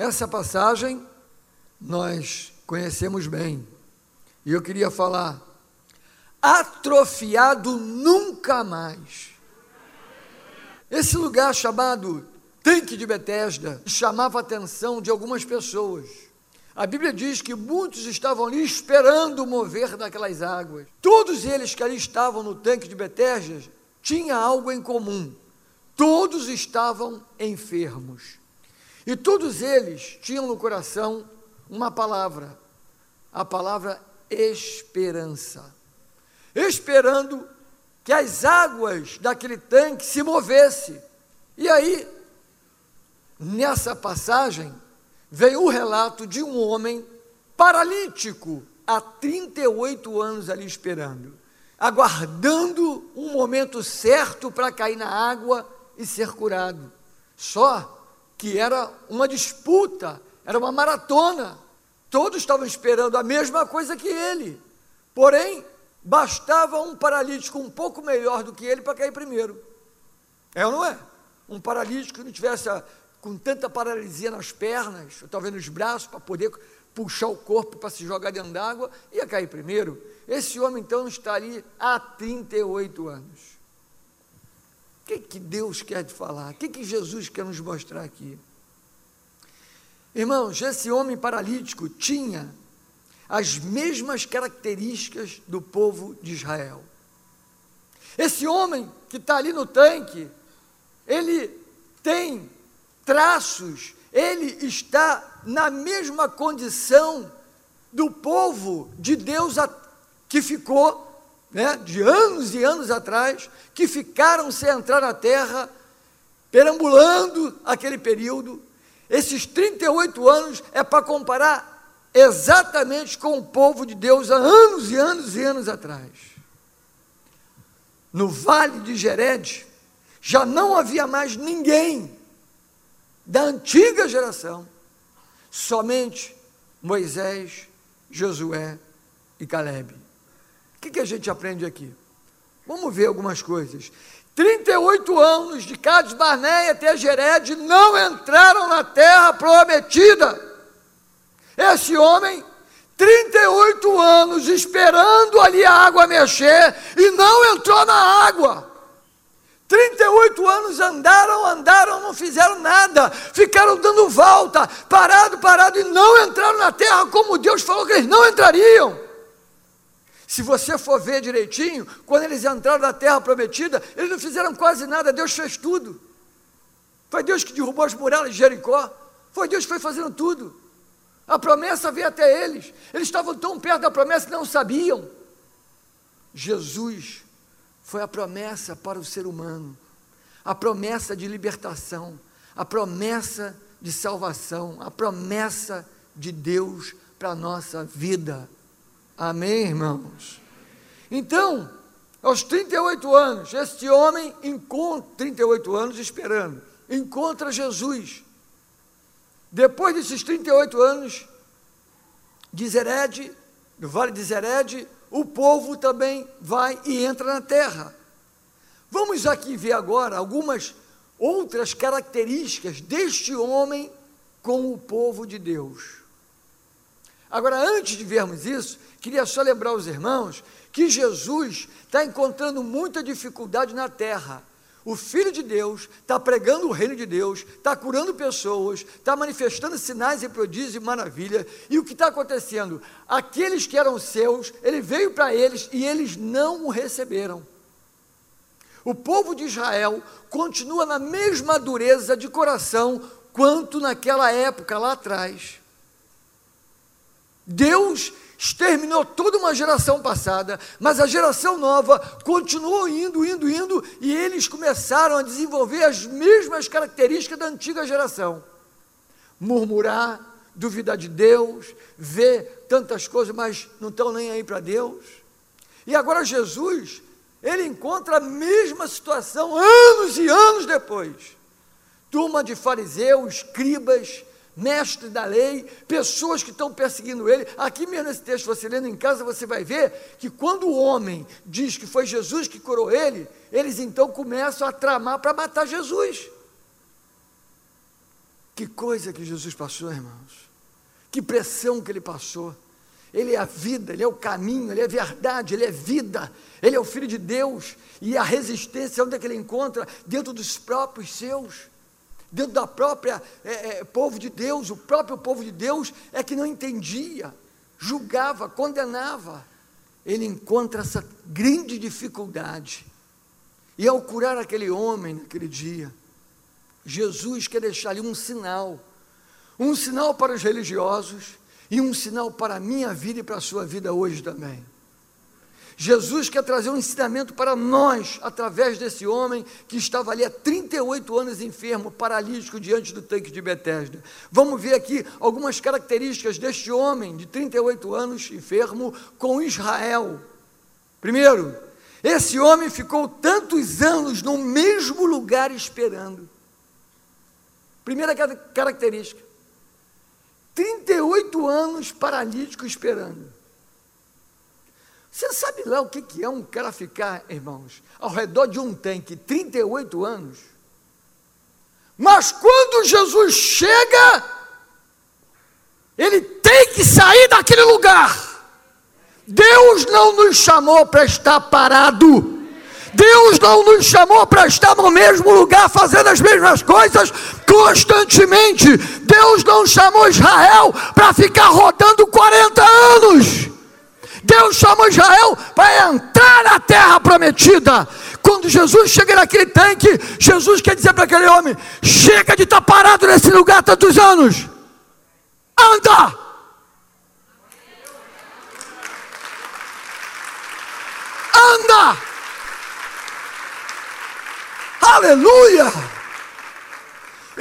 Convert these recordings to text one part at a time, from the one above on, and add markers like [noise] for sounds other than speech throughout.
Essa passagem nós conhecemos bem. E eu queria falar atrofiado nunca mais. Esse lugar chamado Tanque de Betesda chamava a atenção de algumas pessoas. A Bíblia diz que muitos estavam ali esperando o mover daquelas águas. Todos eles que ali estavam no tanque de Betesda tinham algo em comum. Todos estavam enfermos. E todos eles tinham no coração uma palavra, a palavra esperança. Esperando que as águas daquele tanque se movessem. E aí, nessa passagem, veio o relato de um homem paralítico há 38 anos ali esperando, aguardando um momento certo para cair na água e ser curado. Só que era uma disputa, era uma maratona. Todos estavam esperando a mesma coisa que ele. Porém, bastava um paralítico um pouco melhor do que ele para cair primeiro. É ou não é? Um paralítico que não tivesse com tanta paralisia nas pernas, ou talvez nos braços, para poder puxar o corpo para se jogar dentro d'água, ia cair primeiro. Esse homem, então, está ali há 38 anos. Que, que Deus quer te falar? O que, que Jesus quer nos mostrar aqui? Irmãos, esse homem paralítico tinha as mesmas características do povo de Israel. Esse homem que está ali no tanque, ele tem traços, ele está na mesma condição do povo de Deus que ficou, né, de anos e anos atrás, que ficaram sem entrar na terra, perambulando aquele período. Esses 38 anos é para comparar exatamente com o povo de Deus há anos e anos e anos atrás. No vale de Gered, já não havia mais ninguém da antiga geração, somente Moisés, Josué e Caleb. O que, que a gente aprende aqui? Vamos ver algumas coisas. 38 anos de Cades Barneia até Gered não entraram na terra prometida. Esse homem, 38 anos esperando ali a água mexer e não entrou na água. 38 anos andaram, andaram, não fizeram nada, ficaram dando volta, parado, parado e não entraram na terra como Deus falou que eles não entrariam. Se você for ver direitinho, quando eles entraram na terra prometida, eles não fizeram quase nada, Deus fez tudo. Foi Deus que derrubou as muralhas de Jericó, foi Deus que foi fazendo tudo. A promessa veio até eles. Eles estavam tão perto da promessa que não sabiam. Jesus foi a promessa para o ser humano, a promessa de libertação, a promessa de salvação, a promessa de Deus para a nossa vida. Amém, irmãos? Então, aos 38 anos, este homem encontra, 38 anos esperando, encontra Jesus. Depois desses 38 anos de Zered, do vale de Zered, o povo também vai e entra na terra. Vamos aqui ver agora algumas outras características deste homem com o povo de Deus. Agora, antes de vermos isso, queria só lembrar os irmãos que Jesus está encontrando muita dificuldade na terra. O Filho de Deus está pregando o reino de Deus, está curando pessoas, está manifestando sinais e prodígios e maravilha. E o que está acontecendo? Aqueles que eram seus, ele veio para eles e eles não o receberam. O povo de Israel continua na mesma dureza de coração quanto naquela época lá atrás. Deus exterminou toda uma geração passada, mas a geração nova continuou indo, indo, indo, e eles começaram a desenvolver as mesmas características da antiga geração: murmurar, duvidar de Deus, ver tantas coisas, mas não estão nem aí para Deus. E agora Jesus, ele encontra a mesma situação anos e anos depois. Turma de fariseus, escribas, mestre da lei, pessoas que estão perseguindo ele. Aqui mesmo nesse texto, você lendo em casa, você vai ver que quando o homem diz que foi Jesus que curou ele, eles então começam a tramar para matar Jesus. Que coisa que Jesus passou, irmãos. Que pressão que ele passou. Ele é a vida, ele é o caminho, ele é a verdade, ele é vida, ele é o Filho de Deus. E a resistência, onde é que ele encontra? Dentro dos próprios seus, dentro da própria é, é, povo de Deus. O próprio povo de Deus é que não entendia, julgava, condenava. Ele encontra essa grande dificuldade. E ao curar aquele homem naquele dia, Jesus quer deixar ali um sinal, um sinal para os religiosos e um sinal para a minha vida e para a sua vida hoje também. Jesus quer trazer um ensinamento para nós, através desse homem que estava ali há 38 anos enfermo, paralítico, diante do tanque de Betesda. Vamos ver aqui algumas características deste homem de 38 anos enfermo com Israel. Primeiro, esse homem ficou tantos anos no mesmo lugar esperando. Primeira característica. 38 anos paralítico esperando. Você sabe lá o que, é um cara ficar, irmãos, ao redor de um tanque 38 anos? Mas quando Jesus chega, ele tem que sair daquele lugar. Deus não nos chamou para estar parado. Deus não nos chamou para estar no mesmo lugar fazendo as mesmas coisas constantemente. Deus não chamou Israel para ficar rodando 40 anos. Deus chamou Israel para entrar na terra prometida. Quando Jesus chega naquele tanque, Jesus quer dizer para aquele homem: chega de estar parado nesse lugar tantos anos, anda. Anda. Aleluia.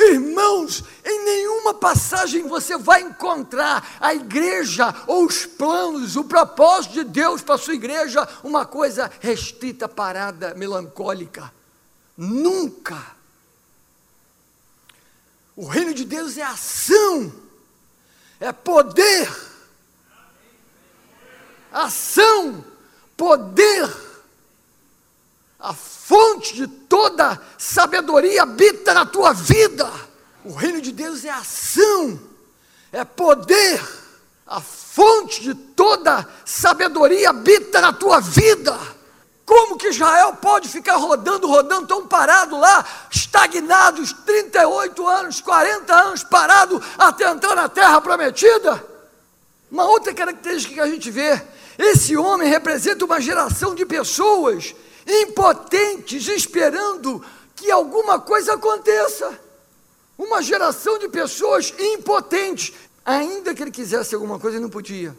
Irmãos, em nenhuma passagem você vai encontrar a igreja ou os planos, o propósito de Deus para a sua igreja, uma coisa restrita, parada, melancólica. Nunca. O reino de Deus é ação, é poder. Ação, poder. A fonte de toda sabedoria habita na tua vida. O reino de Deus é ação, é poder. A fonte de toda sabedoria habita na tua vida. Como que Israel pode ficar rodando, rodando, tão parado lá, estagnados 38 anos, 40 anos parado até entrar na terra prometida? Uma outra característica que a gente vê: esse homem representa uma geração de pessoas impotentes, esperando que alguma coisa aconteça. Uma geração de pessoas impotentes, ainda que ele quisesse alguma coisa, ele não podia.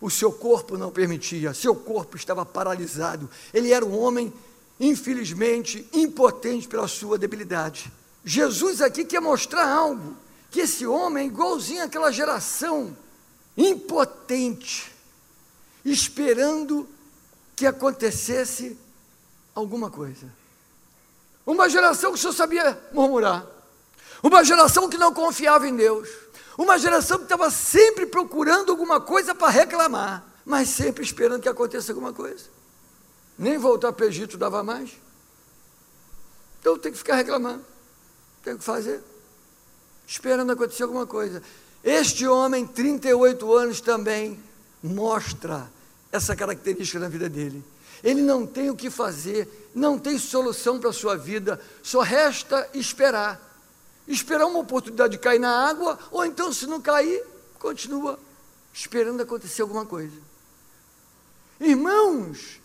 O seu corpo não permitia, seu corpo estava paralisado. Ele era um homem, infelizmente, impotente pela sua debilidade. Jesus aqui quer mostrar algo, que esse homem é igualzinho àquela geração impotente, esperando que acontecesse alguma coisa. Uma geração que só sabia murmurar. Uma geração que não confiava em Deus. Uma geração que estava sempre procurando alguma coisa para reclamar, mas sempre esperando que aconteça alguma coisa. Nem voltar para o Egito dava mais. Então tem que ficar reclamando. Tem que fazer. Esperando acontecer alguma coisa. Este homem, 38 anos, também mostra essa característica na vida dele. Ele não tem o que fazer, não tem solução para a sua vida, só resta esperar esperar uma oportunidade de cair na água, ou então, se não cair, continua esperando acontecer alguma coisa. Irmãos,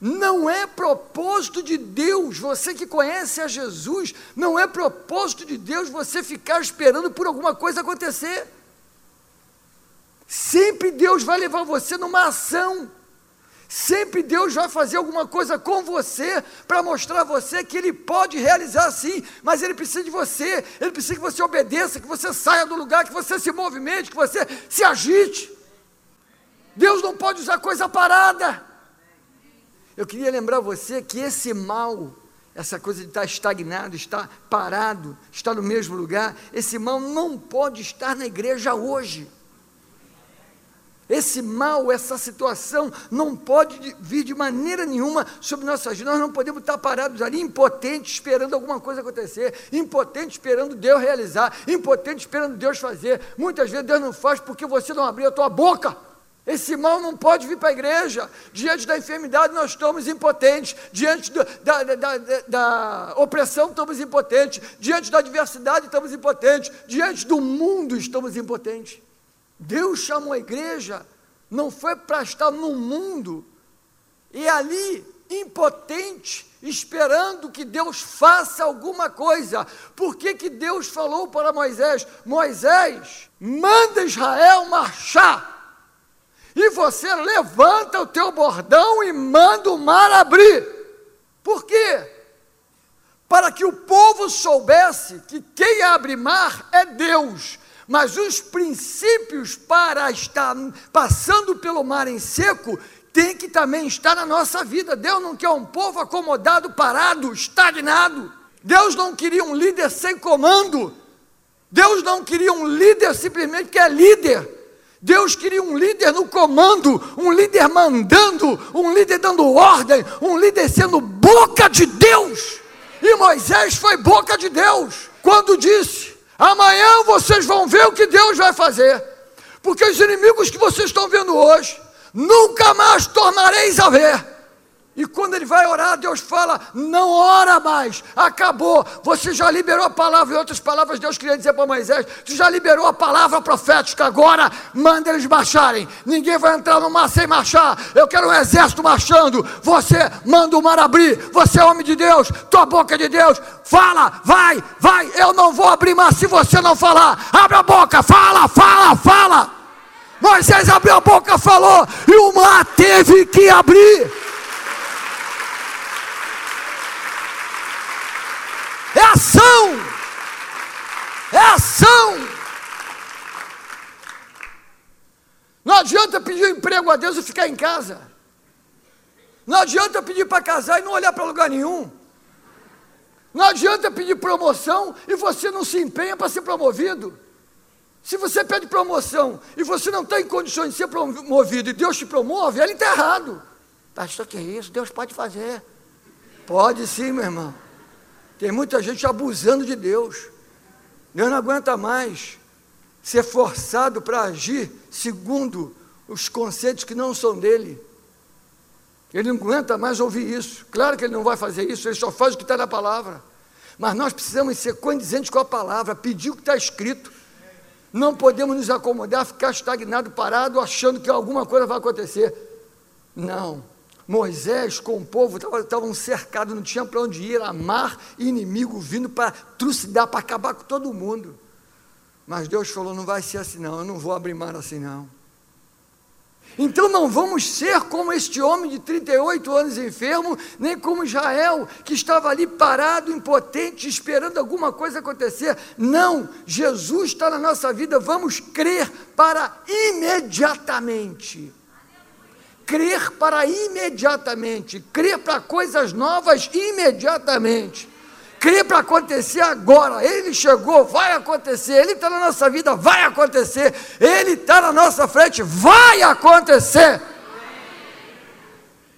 não é propósito de Deus, você que conhece a Jesus, não é propósito de Deus você ficar esperando por alguma coisa acontecer. Sempre Deus vai levar você numa ação. Sempre Deus vai fazer alguma coisa com você para mostrar a você que Ele pode realizar sim, mas Ele precisa de você, Ele precisa que você obedeça, que você saia do lugar, que você se movimente, que você se agite. Deus não pode usar coisa parada. Eu queria lembrar você que esse mal, essa coisa de estar estagnado, estar parado, estar no mesmo lugar, esse mal não pode estar na igreja hoje. Esse mal, essa situação não pode vir de maneira nenhuma sobre nossas vidas. Nós não podemos estar parados ali, impotentes, esperando alguma coisa acontecer, impotentes, esperando Deus realizar, impotentes, esperando Deus fazer. Muitas vezes Deus não faz porque você não abriu a tua boca. Esse mal não pode vir para a igreja. Diante da enfermidade, nós estamos impotentes. Diante do, da, da, da, da, opressão, estamos impotentes. Diante da adversidade, estamos impotentes. Diante do mundo, estamos impotentes. Deus chamou a igreja, não foi para estar no mundo e ali, impotente, esperando que Deus faça alguma coisa. Por que, que Deus falou para Moisés: Moisés, manda Israel marchar. E você levanta o teu bordão e manda o mar abrir. Por quê? Para que o povo soubesse que quem abre mar é Deus mas os princípios para estar passando pelo mar em seco tem que também estar na nossa vida. Deus não quer um povo acomodado, parado, estagnado. Deus não queria um líder sem comando. Deus não queria um líder simplesmente que é líder. Deus queria um líder no comando, um líder mandando, um líder dando ordem, um líder sendo boca de Deus. E Moisés foi boca de Deus quando disse: Amanhã vocês vão ver o que Deus vai fazer. Porque os inimigos que vocês estão vendo hoje, nunca mais tornareis a ver. E quando ele vai orar, Deus fala: não ora mais, acabou. Você já liberou a palavra, em outras palavras, Deus queria dizer para Moisés: você já liberou a palavra profética, agora manda eles marcharem. Ninguém vai entrar no mar sem marchar. Eu quero um exército marchando. Você manda o mar abrir. Você é homem de Deus, tua boca é de Deus. Fala, vai, vai. Eu não vou abrir mar se você não falar. Abre a boca, fala, fala, fala. Moisés abriu a boca, falou, e o mar teve que abrir. É ação! É ação! Não adianta pedir um emprego a Deus e ficar em casa. Não adianta pedir para casar e não olhar para lugar nenhum. Não adianta pedir promoção e você não se empenha para ser promovido. Se você pede promoção e você não está em condições de ser promovido e Deus te promove, ele está errado. Pastor, que é isso? Deus pode fazer. Pode sim, meu irmão. Tem muita gente abusando de Deus. Deus não aguenta mais ser forçado para agir segundo os conceitos que não são dele. Ele não aguenta mais ouvir isso. Claro que ele não vai fazer isso, ele só faz o que está na palavra. Mas nós precisamos ser condizentes com a palavra, pedir o que está escrito. Não podemos nos acomodar, ficar estagnado, parado, achando que alguma coisa vai acontecer. Não. Moisés com o povo estavam cercados, não tinha para onde ir, a mar inimigo vindo para trucidar, para acabar com todo mundo. Mas Deus falou: não vai ser assim, não, eu não vou abrir mar assim, não. Então não vamos ser como este homem de 38 anos enfermo, nem como Israel, que estava ali parado, impotente, esperando alguma coisa acontecer. Não, Jesus está na nossa vida, vamos crer para imediatamente crer para imediatamente, crer para coisas novas imediatamente, crer para acontecer agora. Ele chegou, vai acontecer. Ele está na nossa vida, vai acontecer. Ele está na nossa frente, vai acontecer.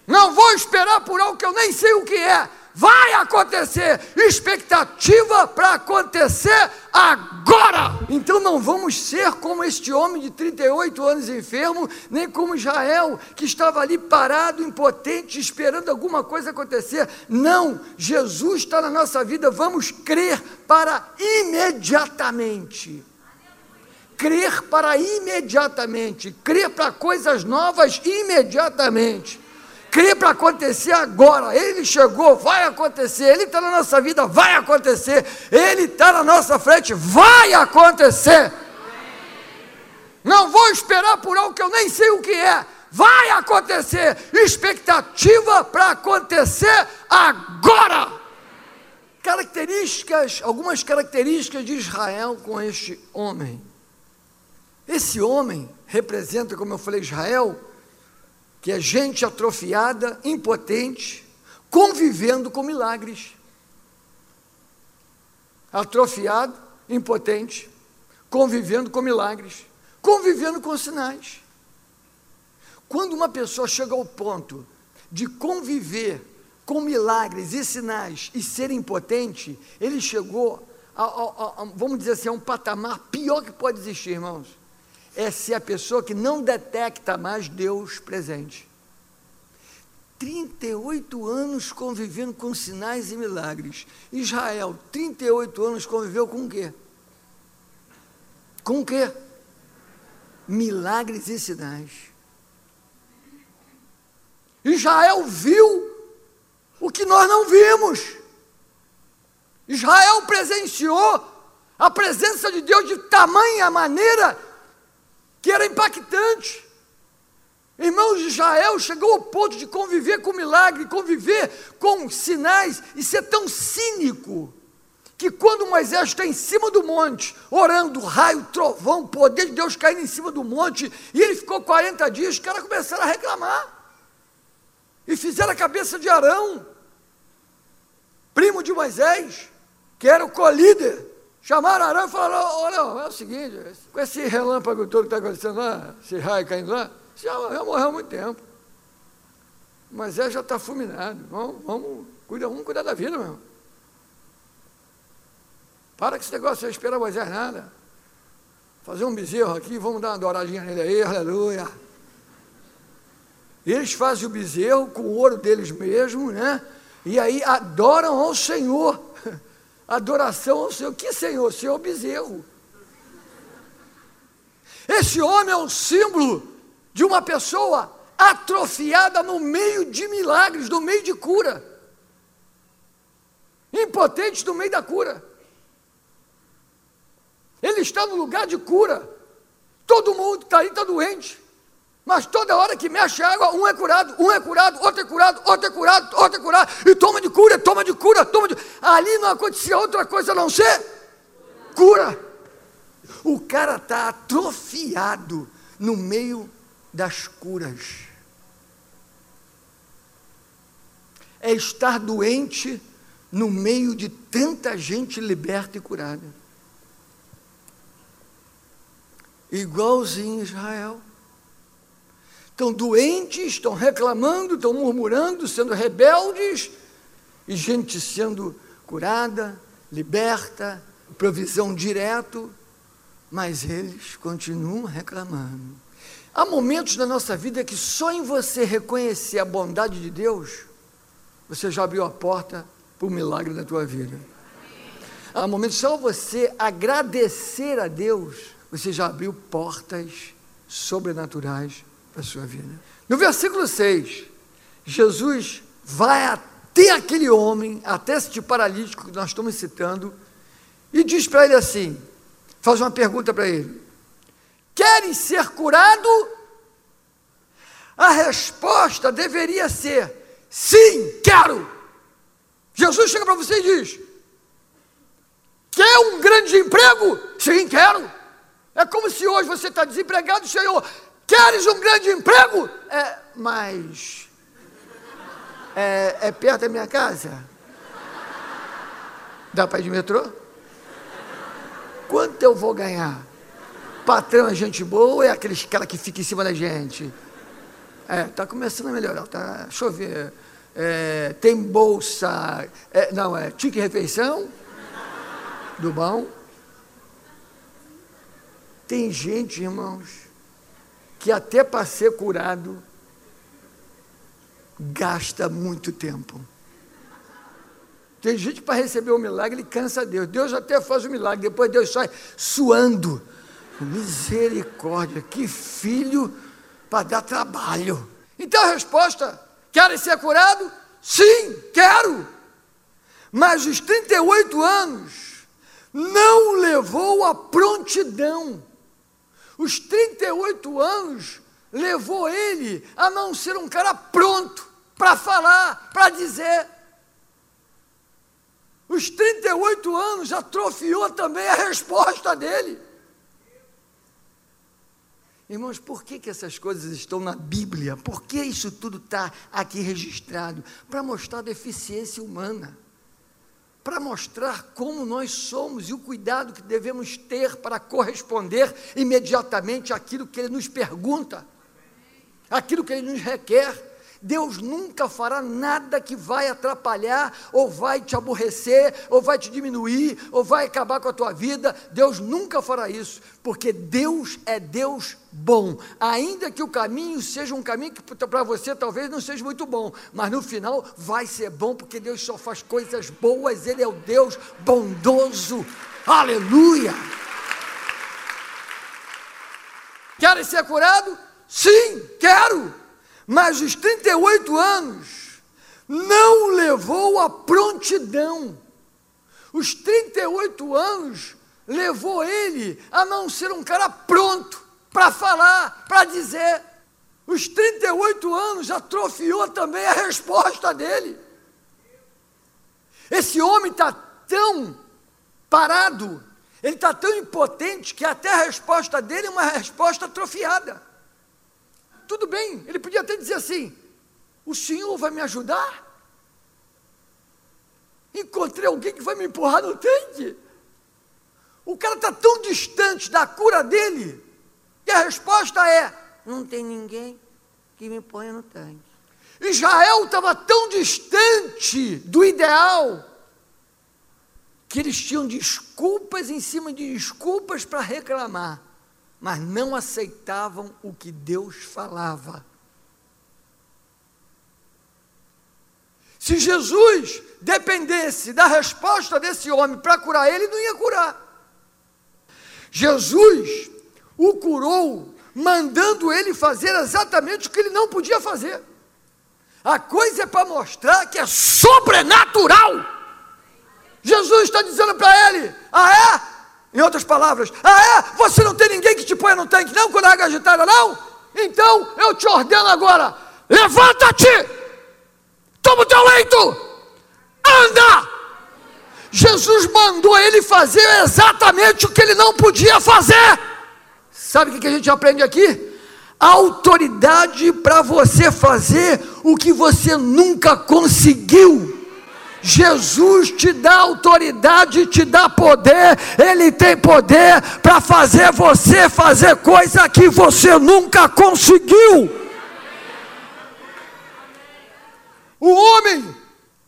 Não vou esperar por algo que eu nem sei o que é. Vai acontecer, expectativa para acontecer agora. Então não vamos ser como este homem de 38 anos enfermo, nem como Israel, que estava ali parado, impotente, esperando alguma coisa acontecer. Não, Jesus está na nossa vida, vamos crer para imediatamente. Crer para imediatamente, crer para coisas novas imediatamente crê para acontecer agora. Ele chegou, vai acontecer. Ele está na nossa vida, vai acontecer. Ele está na nossa frente, vai acontecer. Não vou esperar por algo que eu nem sei o que é. Vai acontecer. Expectativa para acontecer agora. Características, algumas características de Israel com este homem. Esse homem representa, como eu falei, Israel que é gente atrofiada, impotente, convivendo com milagres. Atrofiado, impotente, convivendo com milagres, convivendo com sinais. Quando uma pessoa chega ao ponto de conviver com milagres e sinais e ser impotente, ele chegou, a, a, a, vamos dizer assim, a um patamar pior que pode existir, irmãos. É ser a pessoa que não detecta mais Deus presente. 38 anos convivendo com sinais e milagres. Israel, 38 anos conviveu com o quê? Com o quê? Milagres e sinais. Israel viu o que nós não vimos. Israel presenciou a presença de Deus de tamanha maneira que era impactante. Irmãos Israel chegou ao ponto de conviver com milagre, conviver com sinais e ser tão cínico que quando Moisés está em cima do monte, orando, raio, trovão, poder de Deus caindo em cima do monte, e ele ficou 40 dias, os caras começaram a reclamar. E fizeram a cabeça de Arão, primo de Moisés, que era o co-líder. Chamaram Arão e falaram: olha, é o seguinte, com esse relâmpago todo que está acontecendo lá, esse raio caindo lá, já, já morreu há muito tempo. Moisés já está fulminado. Vamos, vamos, cuida, vamos cuidar da vida, meu. Para que esse negócio de esperar Moisés nada. Fazer um bezerro aqui, vamos dar uma douradinha nele aí, aleluia. Eles fazem o bezerro com o ouro deles mesmo, né? E aí adoram ao Senhor. [laughs] Adoração ao Senhor. Que Senhor? Senhor bezerro. Esse homem é um símbolo de uma pessoa atrofiada no meio de milagres, no meio de cura. Impotente no meio da cura. Ele está no lugar de cura. Todo mundo está aí, está doente. Mas toda hora que mexe água, um é curado, um é curado, outro é curado, outro é curado, outro é curado, e toma de cura, toma de cura, toma de. Ali não acontecia outra coisa a não ser cura. O cara está atrofiado no meio das curas. É estar doente no meio de tanta gente liberta e curada. Igualzinho Israel. Estão doentes, estão reclamando, estão murmurando, sendo rebeldes, e gente sendo curada, liberta, provisão direto, mas eles continuam reclamando. Há momentos na nossa vida que só em você reconhecer a bondade de Deus, você já abriu a porta para o milagre da tua vida. Há momentos só você agradecer a Deus, você já abriu portas sobrenaturais a sua vida. No versículo 6, Jesus vai até aquele homem, até esse paralítico que nós estamos citando, e diz para ele assim: faz uma pergunta para ele: Querem ser curado? A resposta deveria ser: sim, quero. Jesus chega para você e diz: Quer um grande emprego? Sim, quero. É como se hoje você está desempregado, Senhor, Queres um grande emprego? É, mas. É, é perto da minha casa? Dá para ir de metrô? Quanto eu vou ganhar? Patrão é gente boa ou é aqueles cara que fica em cima da gente? É, tá começando a melhorar, tá? Deixa eu ver. É, tem bolsa. É, não, é tique refeição? Do bom. Tem gente, irmãos, que até para ser curado gasta muito tempo. Tem gente para receber um milagre, ele cansa Deus. Deus até faz o milagre, depois Deus sai suando. Misericórdia, que filho para dar trabalho. Então a resposta: querem ser curado? Sim, quero. Mas os 38 anos não levou a prontidão os 38 anos levou ele a não ser um cara pronto para falar, para dizer. Os 38 anos atrofiou também a resposta dele. Irmãos, por que, que essas coisas estão na Bíblia? Por que isso tudo está aqui registrado? Para mostrar a deficiência humana para mostrar como nós somos e o cuidado que devemos ter para corresponder imediatamente àquilo que ele nos pergunta. aquilo que Ele nos requer. Deus nunca fará nada que vai atrapalhar, ou vai te aborrecer, ou vai te diminuir, ou vai acabar com a tua vida. Deus nunca fará isso, porque Deus é Deus bom. Ainda que o caminho seja um caminho que para você talvez não seja muito bom, mas no final vai ser bom, porque Deus só faz coisas boas, Ele é o Deus bondoso. Aleluia! Querem ser curado? Sim, quero mas os 38 anos não levou à prontidão. Os 38 anos levou ele a não ser um cara pronto para falar, para dizer. Os 38 anos atrofiou também a resposta dele. Esse homem está tão parado, ele está tão impotente que até a resposta dele é uma resposta atrofiada. Tudo bem, ele podia até dizer assim: o senhor vai me ajudar? Encontrei alguém que vai me empurrar no tanque. O cara está tão distante da cura dele, que a resposta é: não tem ninguém que me ponha no tanque. Israel estava tão distante do ideal, que eles tinham desculpas em cima de desculpas para reclamar mas não aceitavam o que Deus falava. Se Jesus dependesse da resposta desse homem para curar ele, não ia curar. Jesus o curou, mandando ele fazer exatamente o que ele não podia fazer. A coisa é para mostrar que é sobrenatural. Jesus está dizendo para ele: Ah, é? Em outras palavras, ah é? Você não tem ninguém que te ponha no tanque, não, quando a água é agitada, não? Então eu te ordeno agora: levanta-te, toma o teu leito, anda. Jesus mandou ele fazer exatamente o que ele não podia fazer. Sabe o que a gente aprende aqui? autoridade para você fazer o que você nunca conseguiu. Jesus te dá autoridade, te dá poder, Ele tem poder para fazer você fazer coisa que você nunca conseguiu. O homem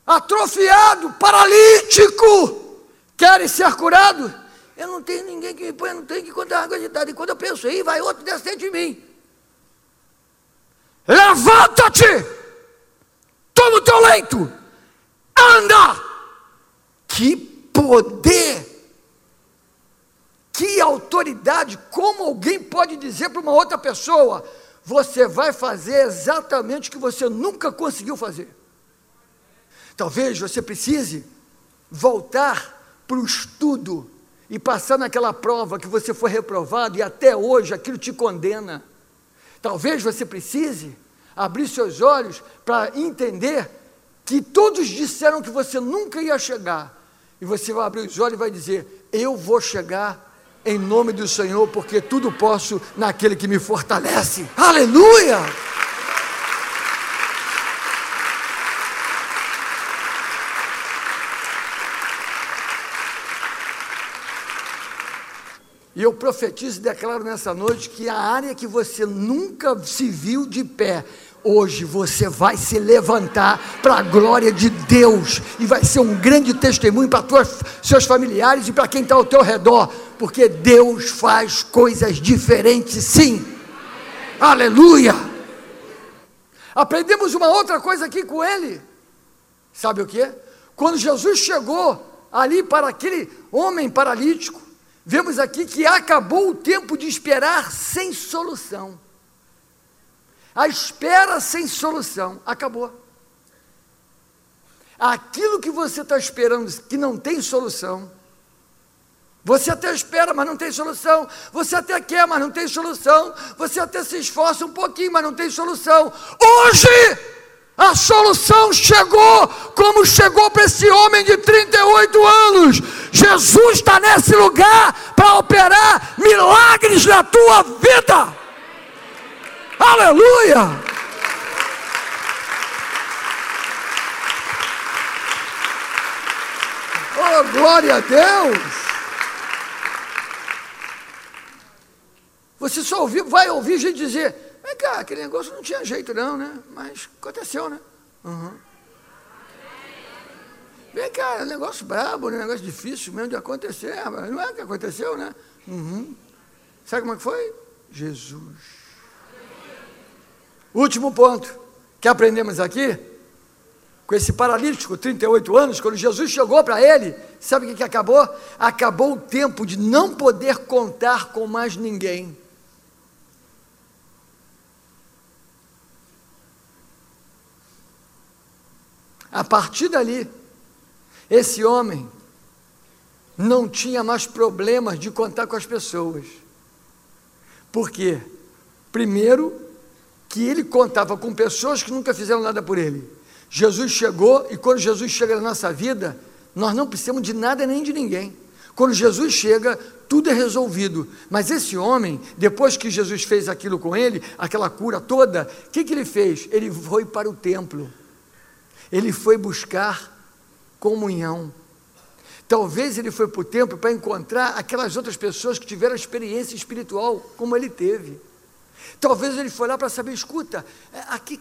atrofiado, paralítico, quer ser curado. Eu não tenho ninguém que me ponha, não tenho que contar água agitada. E quando eu penso aí, vai outro descer de mim. Levanta-te, toma o teu leito anda. Que poder! Que autoridade! Como alguém pode dizer para uma outra pessoa: você vai fazer exatamente o que você nunca conseguiu fazer? Talvez você precise voltar para o estudo e passar naquela prova que você foi reprovado e até hoje aquilo te condena. Talvez você precise abrir seus olhos para entender que todos disseram que você nunca ia chegar, e você vai abrir os olhos e vai dizer: Eu vou chegar em nome do Senhor, porque tudo posso naquele que me fortalece. Aleluia! E eu profetizo e declaro nessa noite que a área que você nunca se viu de pé, Hoje você vai se levantar para a glória de Deus e vai ser um grande testemunho para seus familiares e para quem está ao teu redor, porque Deus faz coisas diferentes, sim. Aleluia! Aprendemos uma outra coisa aqui com ele. Sabe o que? Quando Jesus chegou ali para aquele homem paralítico, vemos aqui que acabou o tempo de esperar sem solução. A espera sem solução acabou. Aquilo que você está esperando que não tem solução, você até espera, mas não tem solução. Você até quer, mas não tem solução. Você até se esforça um pouquinho, mas não tem solução. Hoje, a solução chegou, como chegou para esse homem de 38 anos. Jesus está nesse lugar para operar milagres na tua vida. Aleluia! Oh, glória a Deus! Você só vai ouvir gente dizer: Vem cá, aquele negócio não tinha jeito não, né? Mas aconteceu, né? Uhum. Vem cá, é um negócio brabo, né? um negócio difícil mesmo de acontecer. Não é que aconteceu, né? Uhum. Sabe como é que foi? Jesus. Último ponto que aprendemos aqui, com esse paralítico, 38 anos, quando Jesus chegou para ele, sabe o que, que acabou? Acabou o tempo de não poder contar com mais ninguém. A partir dali, esse homem não tinha mais problemas de contar com as pessoas. Por quê? Primeiro, que ele contava com pessoas que nunca fizeram nada por ele. Jesus chegou e quando Jesus chega na nossa vida, nós não precisamos de nada nem de ninguém. Quando Jesus chega, tudo é resolvido. Mas esse homem, depois que Jesus fez aquilo com ele, aquela cura toda, o que, que ele fez? Ele foi para o templo. Ele foi buscar comunhão. Talvez ele foi para o templo para encontrar aquelas outras pessoas que tiveram experiência espiritual, como ele teve. Talvez ele foi lá para saber, escuta, é, aqui,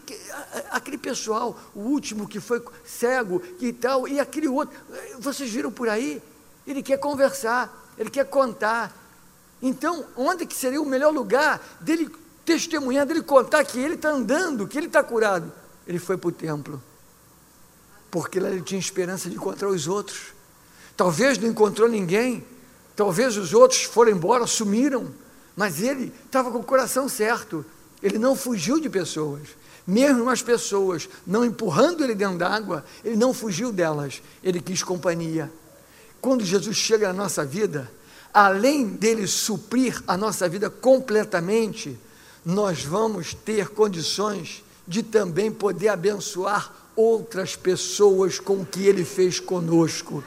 aquele pessoal, o último que foi cego e tal, e aquele outro, vocês viram por aí? Ele quer conversar, ele quer contar. Então, onde que seria o melhor lugar dele testemunhar, dele contar que ele está andando, que ele está curado? Ele foi para o templo porque lá ele tinha esperança de encontrar os outros. Talvez não encontrou ninguém, talvez os outros foram embora, sumiram, mas ele estava com o coração certo. Ele não fugiu de pessoas, mesmo as pessoas não empurrando ele dentro d'água, ele não fugiu delas, ele quis companhia. Quando Jesus chega na nossa vida, além dele suprir a nossa vida completamente, nós vamos ter condições de também poder abençoar outras pessoas com o que Ele fez conosco.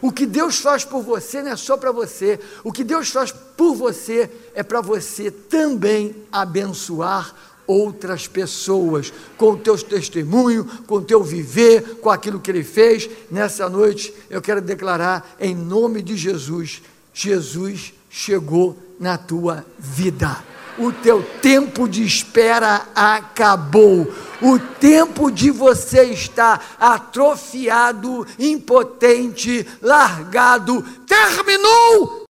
O que Deus faz por você não é só para você, o que Deus faz por você é para você também abençoar outras pessoas, com o teu testemunho, com o teu viver, com aquilo que Ele fez. Nessa noite eu quero declarar em nome de Jesus: Jesus chegou na tua vida o teu tempo de espera acabou. O tempo de você estar atrofiado, impotente, largado, terminou